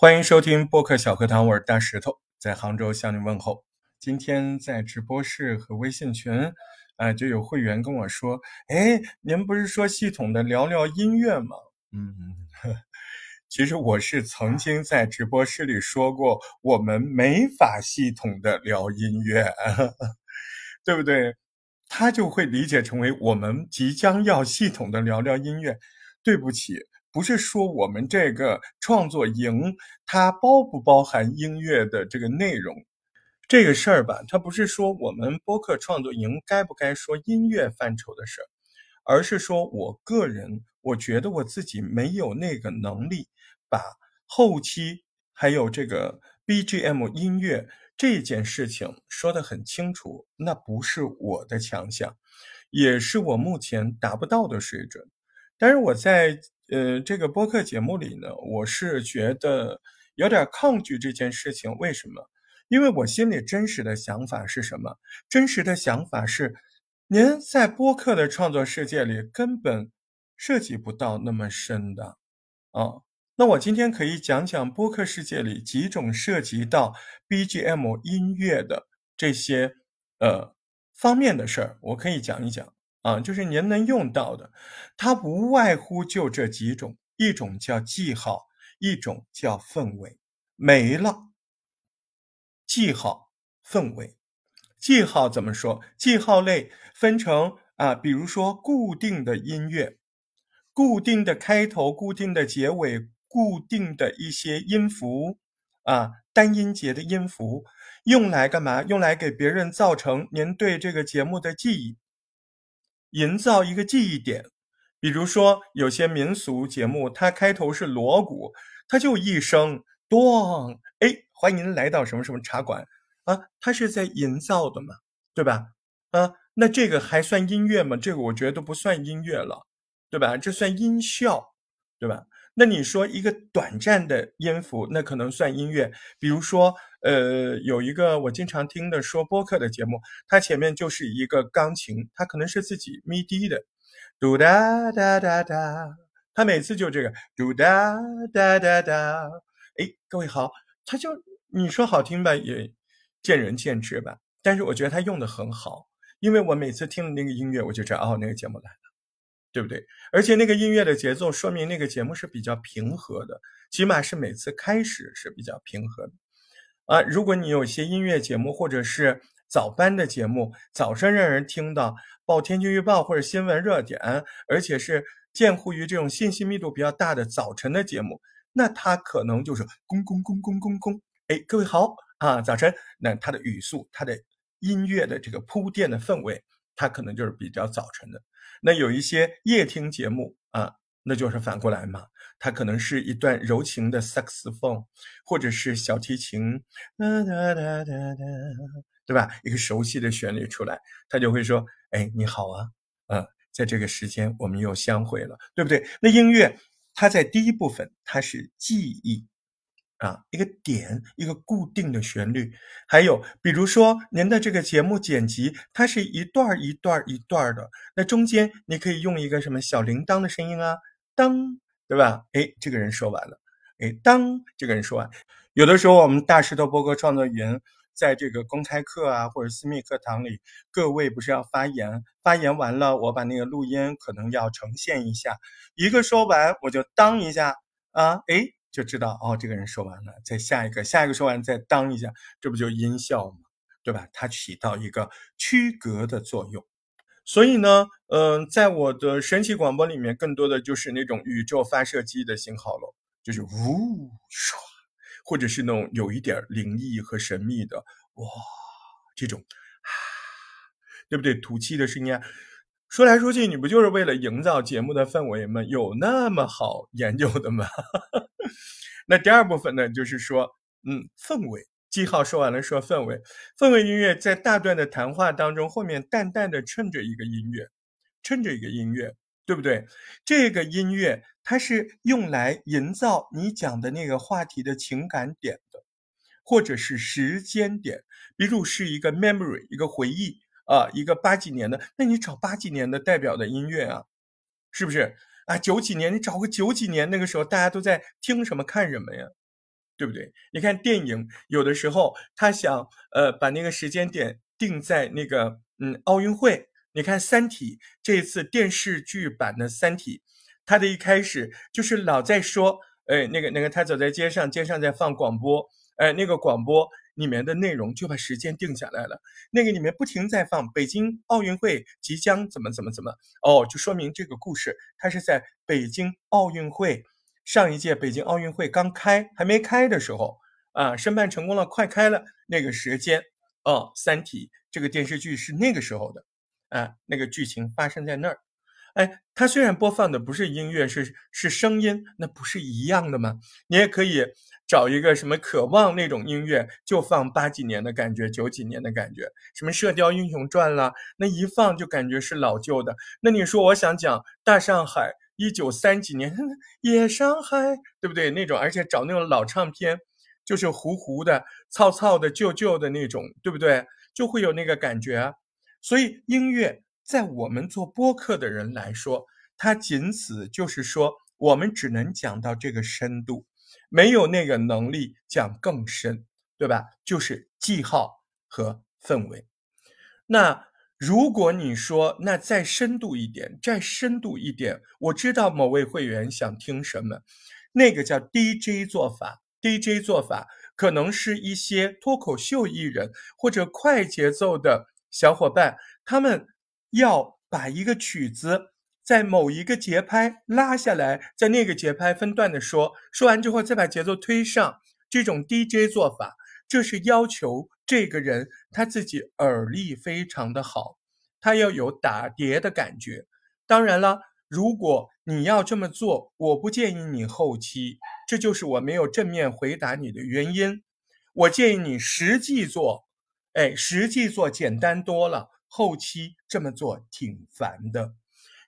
欢迎收听播客小课堂，我是大石头，在杭州向你问候。今天在直播室和微信群，啊，就有会员跟我说：“哎，您不是说系统的聊聊音乐吗？”嗯，其实我是曾经在直播室里说过，我们没法系统的聊音乐，对不对？他就会理解成为我们即将要系统的聊聊音乐。对不起。不是说我们这个创作营它包不包含音乐的这个内容，这个事儿吧，它不是说我们播客创作营该不该说音乐范畴的事儿，而是说我个人我觉得我自己没有那个能力把后期还有这个 BGM 音乐这件事情说得很清楚，那不是我的强项，也是我目前达不到的水准。但是我在。呃，这个播客节目里呢，我是觉得有点抗拒这件事情。为什么？因为我心里真实的想法是什么？真实的想法是，您在播客的创作世界里根本涉及不到那么深的。啊，那我今天可以讲讲播客世界里几种涉及到 BGM 音乐的这些呃方面的事儿，我可以讲一讲。啊，就是您能用到的，它无外乎就这几种：一种叫记号，一种叫氛围，没了。记号、氛围，记号怎么说？记号类分成啊，比如说固定的音乐，固定的开头，固定的结尾，固定的一些音符啊，单音节的音符，用来干嘛？用来给别人造成您对这个节目的记忆。营造一个记忆点，比如说有些民俗节目，它开头是锣鼓，它就一声咚，哎，欢迎来到什么什么茶馆啊，它是在营造的嘛，对吧？啊，那这个还算音乐吗？这个我觉得都不算音乐了，对吧？这算音效，对吧？那你说一个短暂的音符，那可能算音乐。比如说，呃，有一个我经常听的说播客的节目，它前面就是一个钢琴，它可能是自己咪低的，嘟哒哒哒哒，它每次就这个嘟哒哒哒哒。哎，各位好，它就你说好听吧，也见仁见智吧。但是我觉得它用的很好，因为我每次听那个音乐，我就知道哦，那个节目来了。对不对？而且那个音乐的节奏说明那个节目是比较平和的，起码是每次开始是比较平和的。啊，如果你有些音乐节目或者是早班的节目，早上让人听到报天气预报或者新闻热点，而且是介乎于这种信息密度比较大的早晨的节目，那它可能就是公公公公公公。哎，各位好啊，早晨。那它的语速、它的音乐的这个铺垫的氛围，它可能就是比较早晨的。那有一些夜听节目啊，那就是反过来嘛，它可能是一段柔情的萨克斯风，或者是小提琴，哒哒哒哒哒，对吧？一个熟悉的旋律出来，他就会说：“哎，你好啊，嗯，在这个时间我们又相会了，对不对？”那音乐它在第一部分它是记忆。啊，一个点，一个固定的旋律，还有比如说您的这个节目剪辑，它是一段一段一段的，那中间你可以用一个什么小铃铛的声音啊，当，对吧？哎，这个人说完了，哎，当这个人说完，有的时候我们大石头播客创作营在这个公开课啊或者私密课堂里，各位不是要发言，发言完了，我把那个录音可能要呈现一下，一个说完我就当一下啊，哎。就知道哦，这个人说完了，再下一个，下一个说完再当一下，这不就音效吗？对吧？它起到一个区隔的作用。所以呢，嗯，在我的神奇广播里面，更多的就是那种宇宙发射机的信号了，就是呜唰，或者是那种有一点灵异和神秘的哇，这种啊，对不对？吐气的声音。说来说去，你不就是为了营造节目的氛围吗？有那么好研究的吗？那第二部分呢，就是说，嗯，氛围。记号说完了，说氛围。氛围音乐在大段的谈话当中，后面淡淡的衬着一个音乐，衬着一个音乐，对不对？这个音乐它是用来营造你讲的那个话题的情感点的，或者是时间点，比如是一个 memory，一个回忆。啊，一个八几年的，那你找八几年的代表的音乐啊，是不是啊？九几年你找个九几年那个时候大家都在听什么看什么呀？对不对？你看电影有的时候他想呃把那个时间点定在那个嗯奥运会。你看《三体》这一次电视剧版的《三体》，它的一开始就是老在说，哎，那个那个他走在街上，街上在放广播，哎，那个广播里面的内容就把时间定下来了。那个里面不停在放北京奥运会即将怎么怎么怎么，哦，就说明这个故事它是在北京奥运会上一届北京奥运会刚开还没开的时候啊，申办成功了，快开了那个时间哦，《三体》这个电视剧是那个时候的。啊，那个剧情发生在那儿，哎，它虽然播放的不是音乐，是是声音，那不是一样的吗？你也可以找一个什么渴望那种音乐，就放八几年的感觉，九几年的感觉，什么《射雕英雄传》啦，那一放就感觉是老旧的。那你说我想讲大上海一九三几年，夜上海，对不对？那种，而且找那种老唱片，就是糊糊的、糙糙的、旧旧的那种，对不对？就会有那个感觉。所以，音乐在我们做播客的人来说，它仅此就是说，我们只能讲到这个深度，没有那个能力讲更深，对吧？就是记号和氛围。那如果你说，那再深度一点，再深度一点，我知道某位会员想听什么，那个叫 DJ 做法，DJ 做法可能是一些脱口秀艺人或者快节奏的。小伙伴，他们要把一个曲子在某一个节拍拉下来，在那个节拍分段的说，说完之后再把节奏推上。这种 DJ 做法，这是要求这个人他自己耳力非常的好，他要有打碟的感觉。当然了，如果你要这么做，我不建议你后期，这就是我没有正面回答你的原因。我建议你实际做。哎，实际做简单多了，后期这么做挺烦的。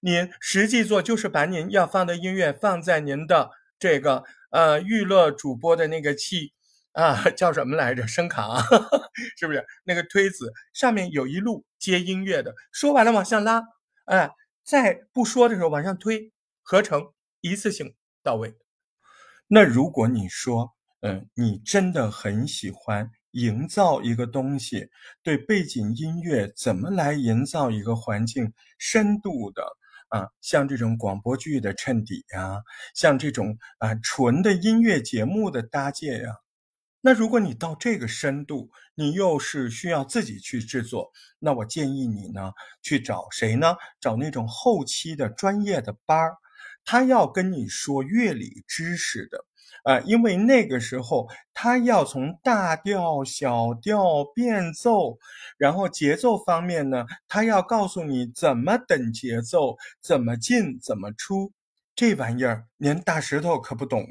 您实际做就是把您要放的音乐放在您的这个呃娱乐主播的那个器啊，叫什么来着？声卡 是不是？那个推子上面有一路接音乐的，说完了往下拉，哎，在不说的时候往上推，合成一次性到位。那如果你说，嗯，你真的很喜欢。营造一个东西，对背景音乐怎么来营造一个环境深度的啊？像这种广播剧的衬底呀，像这种啊纯的音乐节目的搭建呀，那如果你到这个深度，你又是需要自己去制作，那我建议你呢去找谁呢？找那种后期的专业的班儿，他要跟你说乐理知识的。啊，因为那个时候他要从大调、小调、变奏，然后节奏方面呢，他要告诉你怎么等节奏，怎么进，怎么出，这玩意儿连大石头可不懂，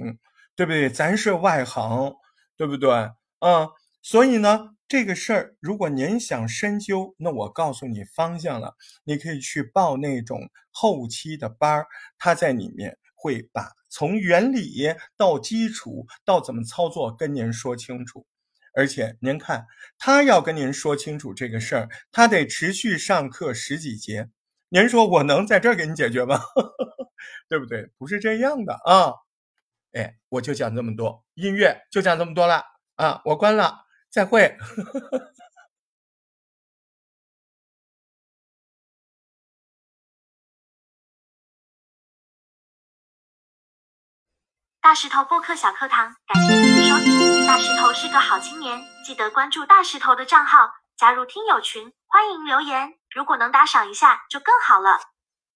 对不对？咱是外行，对不对？啊，所以呢，这个事儿如果您想深究，那我告诉你方向了，你可以去报那种后期的班儿，他在里面会把。从原理到基础到怎么操作，跟您说清楚。而且您看，他要跟您说清楚这个事儿，他得持续上课十几节。您说我能在这儿给你解决吗？对不对？不是这样的啊！哎，我就讲这么多，音乐就讲这么多了啊！我关了，再会。大石头播客小课堂，感谢您的收听。大石头是个好青年，记得关注大石头的账号，加入听友群，欢迎留言。如果能打赏一下，就更好了。